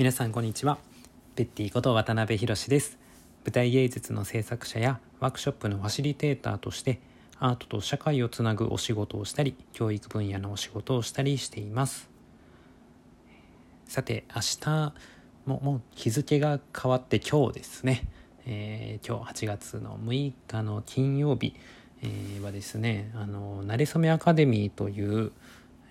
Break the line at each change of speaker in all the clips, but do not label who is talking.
皆さんこんにちは。ペッティこと渡辺博です。舞台芸術の制作者やワークショップのファシリテーターとしてアートと社会をつなぐお仕事をしたり教育分野のお仕事をしたりしています。さて明日ももう日付が変わって今日ですね、えー、今日8月の6日の金曜日、えー、はですねあのなれそめアカデミーという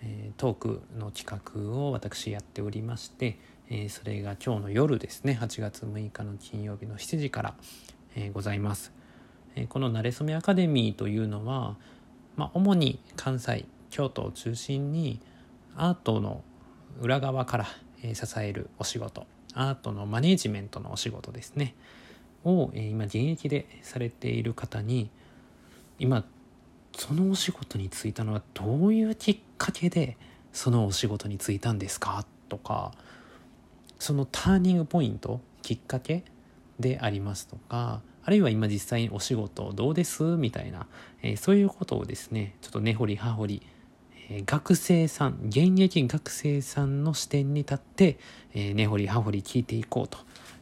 えトークの企画を私やっておりまして、えそれが今日の夜ですね。8月6日の金曜日の7時から、えございます、えこのなれそめアカデミーというのは、まあ、主に関西京都を中心にアートの裏側から、え支えるお仕事アートのマネジメントのお仕事ですね。を、え今現役でされている方に今そのお仕事に就いたのはどういうきっかけでそのお仕事に就いたんですか？とかそのターニングポイントきっかけでありますとかあるいは今実際にお仕事どうですみたいな、えー、そういうことをですねちょっと根掘り葉掘り、えー、学生さん現役学生さんの視点に立って、えー、根掘り葉掘り聞いていこうと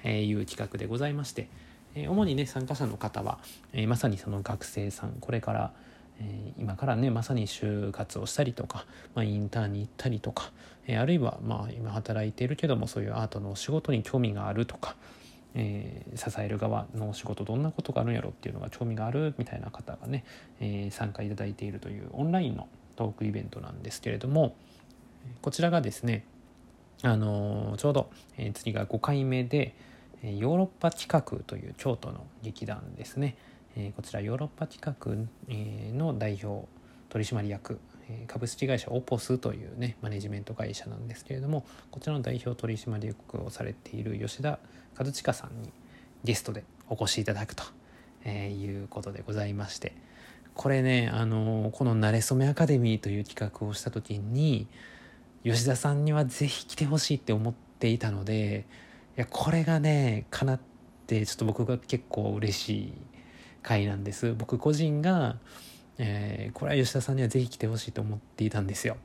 いう企画でございまして、え主にね参加者の方は、えまさにその学生さんこれから今からねまさに就活をしたりとか、まあ、インターンに行ったりとか、えあるいはま今働いているけどもそういうアートのお仕事に興味があるとか、えー、支える側のお仕事どんなことがあるんやろっていうのが興味があるみたいな方がね、えー、参加いただいているというオンラインのトークイベントなんですけれどもこちらがですねあのちょうど、え、次が5回目でヨーロッパ企画という京都の劇団ですね。えこちらヨーロッパ企画、えの代表取締役株式会社オポスというねマネジメント会社なんですけれどもこちらの代表取締役をされている吉田和親さんにゲストでお越しいただくと、えいうことでございましてこれねあのこの「なれそめアカデミー」という企画をした時に吉田さんには是非来てほしいって思っていたのでいやこれがねかなってちょっと僕が結構嬉しい回なんです。僕個人が、えー、これは吉田さんには是非来てほしいと思っていたんですよ。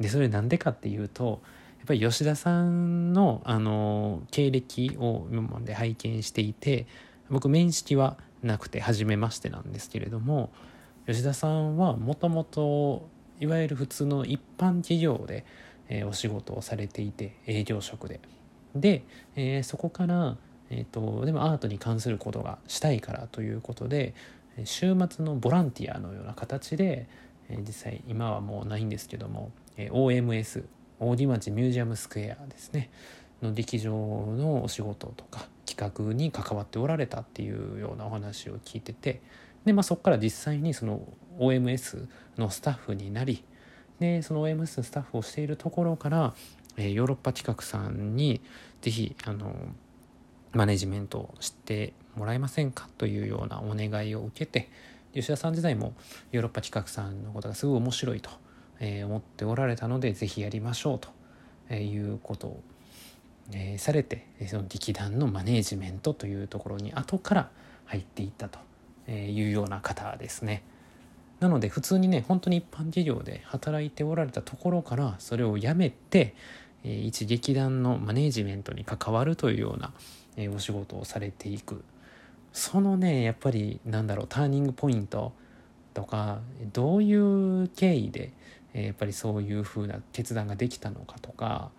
でそれなんでかっていうとやっぱり吉田さんのあの経歴を今まで拝見していて僕面識はなくて初めましてなんですけれども吉田さんはもともといわゆる普通の一般企業で、えー、お仕事をされていて営業職で。で、えー、そこからえーと、でもアートに関することがしたいからということで週末のボランティアのような形で、え、実際今はもうないんですけども、え、OMS 大木町ミュージアムスクエアですねの劇場のお仕事とか企画に関わっておられたっていうようなお話を聞いててで、まあ、そこから実際にその OMS のスタッフになりでその OMS のスタッフをしているところから、え、ヨーロッパ企画さんに是非あのマネジメントをしてもらえませんかというようなお願いを受けて吉田さん自体もヨーロッパ企画さんのことがすごい面白いと、思っておられたので是非やりましょうということを、されてその劇団のマネジメントというところに後から入っていったというような方ですね。なので普通にね本当に一般企業で働いておられたところからそれをやめて一劇団のマネジメントに関わるというようなえお仕事をされていく。そのねやっぱりなんだろうターニングポイントとかどういう経緯で、えやっぱりそういうふうな決断ができたのかとか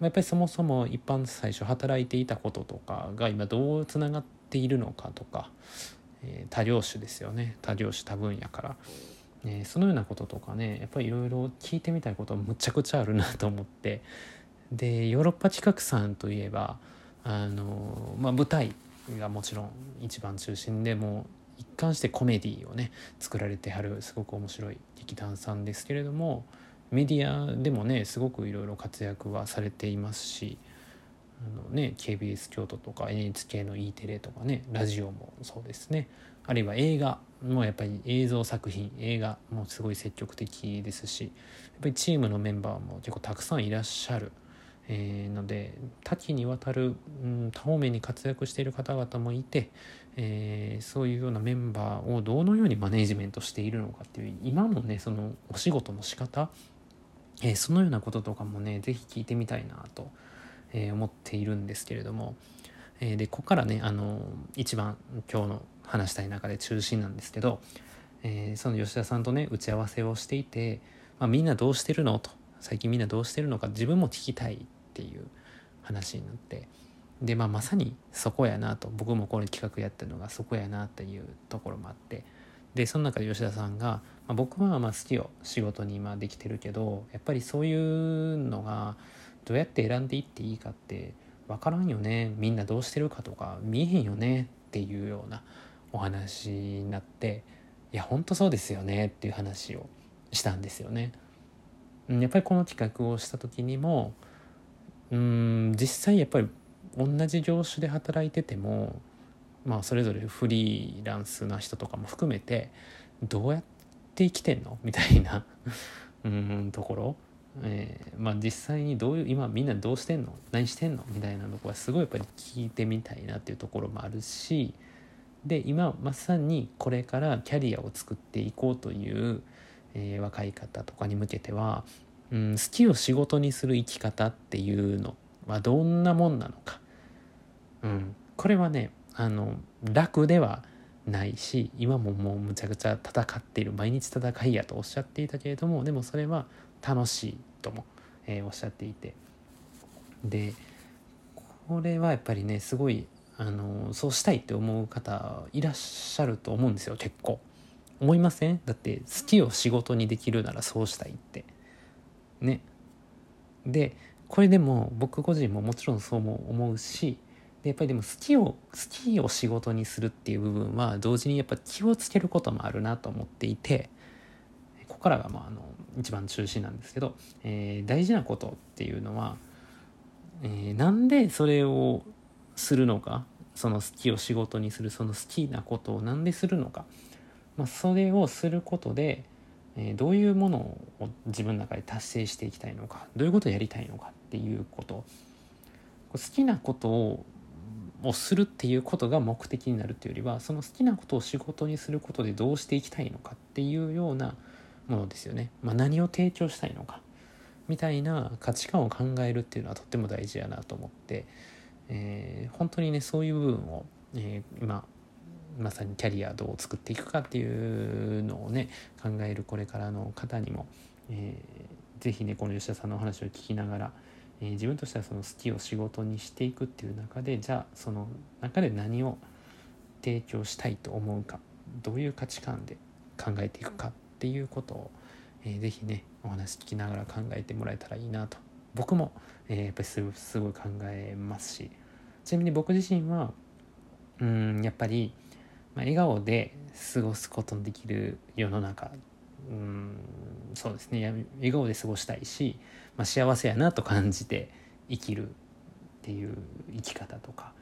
まやっぱりそもそも一般最初働いていたこととかが今どうつながっているのかとか、え多業種ですよね。多業種多分野から、えそのようなこととかねやっぱりいろいろ聞いてみたいことむちゃくちゃあるなと思って。でヨーロッパ近くさんといえばあの、まあ、舞台がもちろん一番中心でもう一貫してコメディをね作られてはるすごく面白い劇団さんですけれどもメディアでもねすごくいろいろ活躍はされていますしあの、ね、KBS 京都とか NHK の E テレとかねラジオもそうですねあるいは映画もやっぱり映像作品映画もすごい積極的ですしやっぱりチームのメンバーも結構たくさんいらっしゃる。えー、ので多岐にわたる、うん、多方面に活躍している方々もいて、えー、そういうようなメンバーをどのようにマネージメントしているのかっていう今のねそのお仕事の仕方、えー、そのようなこととかもね是非聞いてみたいなとえ、思っているんですけれども、え、でここからねあの一番今日の話したい中で中心なんですけど、えー、その吉田さんとね打ち合わせをしていて、まあ、みんなどうしてるのと最近みんなどうしてるのか自分も聞きたいっていう話になってで、まあ、まさにそこやなと僕もこれ企画やってるのがそこやなっていうところもあってでその中で吉田さんが、まあ、僕はまあ好きを仕事に今できてるけどやっぱりそういうのがどうやって選んでいっていいかって分からんよねみんなどうしてるかとか見えへんよねっていうようなお話になっていやほんとそうですよねっていう話をしたんですよね。やっぱりこの企画をした時にもうん実際やっぱり同じ業種で働いててもまあそれぞれフリーランスな人とかも含めてどうやって生きてんのみたいな うんところ、えー、まあ実際にどういう今みんなどうしてんの？何してんのみたいなとこはすごいやっぱり聞いてみたいなっていうところもあるしで今まさにこれからキャリアを作っていこうという、えー、若い方とかに向けては、うん、好きを仕事にする生き方っていうのはどんなもんなのか、うん、これはねあの楽ではないし今ももうむちゃくちゃ戦っている毎日戦いやとおっしゃっていたけれどもでもそれは楽しいとも、えー、おっしゃっていて。でこれはやっぱりねすごいあのそうしたいって思う方いらっしゃると思うんですよ結構。思いません？だって好きを仕事にできるならそうしたいってね。でこれでも僕個人ももちろんそうも思うしでやっぱりでも好きを好きを仕事にするっていう部分は同時にやっぱ気をつけることもあるなと思っていてここからがまああの一番中心なんですけど、えー、大事なことっていうのは、えー、なんでそれをするのかその好きを仕事にするその好きなことを何でするのか、まあ、それをすることで、え、どういうものを自分の中で達成していきたいのかどういうことをやりたいのかっていうこと好きなことををするっていうことが目的になるっていうよりはその好きなことを仕事にすることでどうしていきたいのかっていうようなものですよね。まあ、何を提供したいのかみたいな価値観を考えるっていうのはとっても大事やなと思ってえー、本当にねそういう部分を、えー、今まさにキャリアどう作っていくかっていうのをね考えるこれからの方にも、えー、ぜひねこの吉田さんのお話を聞きながら、えー、自分としてはその好きを仕事にしていくっていう中でじゃあその中で何を提供したいと思うかどういう価値観で考えていくかっていうことを、えー、ぜひねお話聞きながら考えてもらえたらいいなと。僕も、えー、やっぱりすごい考えますし。ちなみに僕自身はうんやっぱり、まあ、笑顔で過ごすことのできる世の中。うんそうですね。笑顔で過ごしたいし、まあ、幸せやなと感じて生きるっていう生き方とか。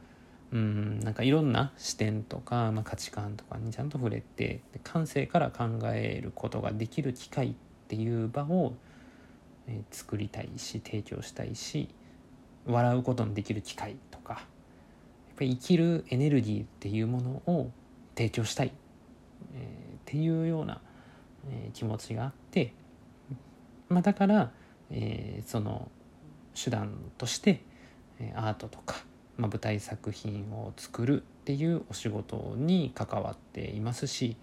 うんなんかいろんな視点とか、まあ、価値観とかにちゃんと触れて感性から考えることができる機会っていう場をえ作りたいし提供したいし笑うことのできる機会とか。やっぱり生きるエネルギーっていうものを提供したい、えー、っていうような、えー、気持ちがあって、まあ、だから、えー、その手段としてアートとか、まあ、舞台作品を作るっていうお仕事に関わっていますし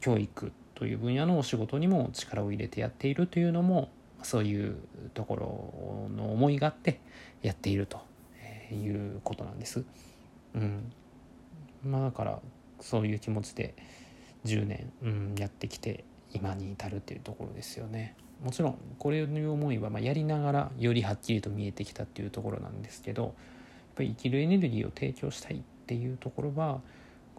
教育という分野のお仕事にも力を入れてやっているというのもそういうところの思いがあってやっているということなんです。うん、まあだからそういう気持ちで10年、うん、やってきて今に至るっていうところですよね。もちろんこれの思いはまやりながらよりはっきりと見えてきたっていうところなんですけどやっぱり生きるエネルギーを提供したいっていうところは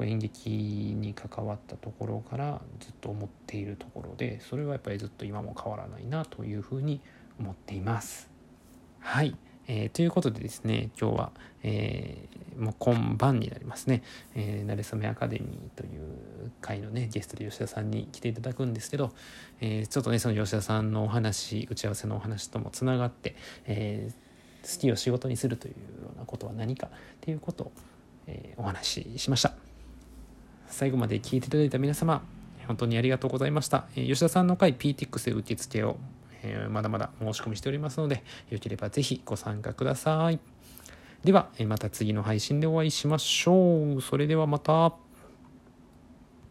演劇に関わったところからずっと思っているところでそれはやっぱりずっと今も変わらないなというふうに思っています。はい、えー、ということでですね今日は、えー、もう今晩になりますね「えー、なれそめアカデミー」という回のねゲストで吉田さんに来ていただくんですけど、えー、ちょっとねその吉田さんのお話打ち合わせのお話ともつながって、えー、好きを仕事にするというようなことは何かっていうことを、えー、お話ししました。最後まで聞いていただいた皆様、本当にありがとうございました。え吉田さんの回 PTX で受付をえー、まだまだ申し込みしておりますので、よければぜひご参加ください。では、えまた次の配信でお会いしましょう。それではまた。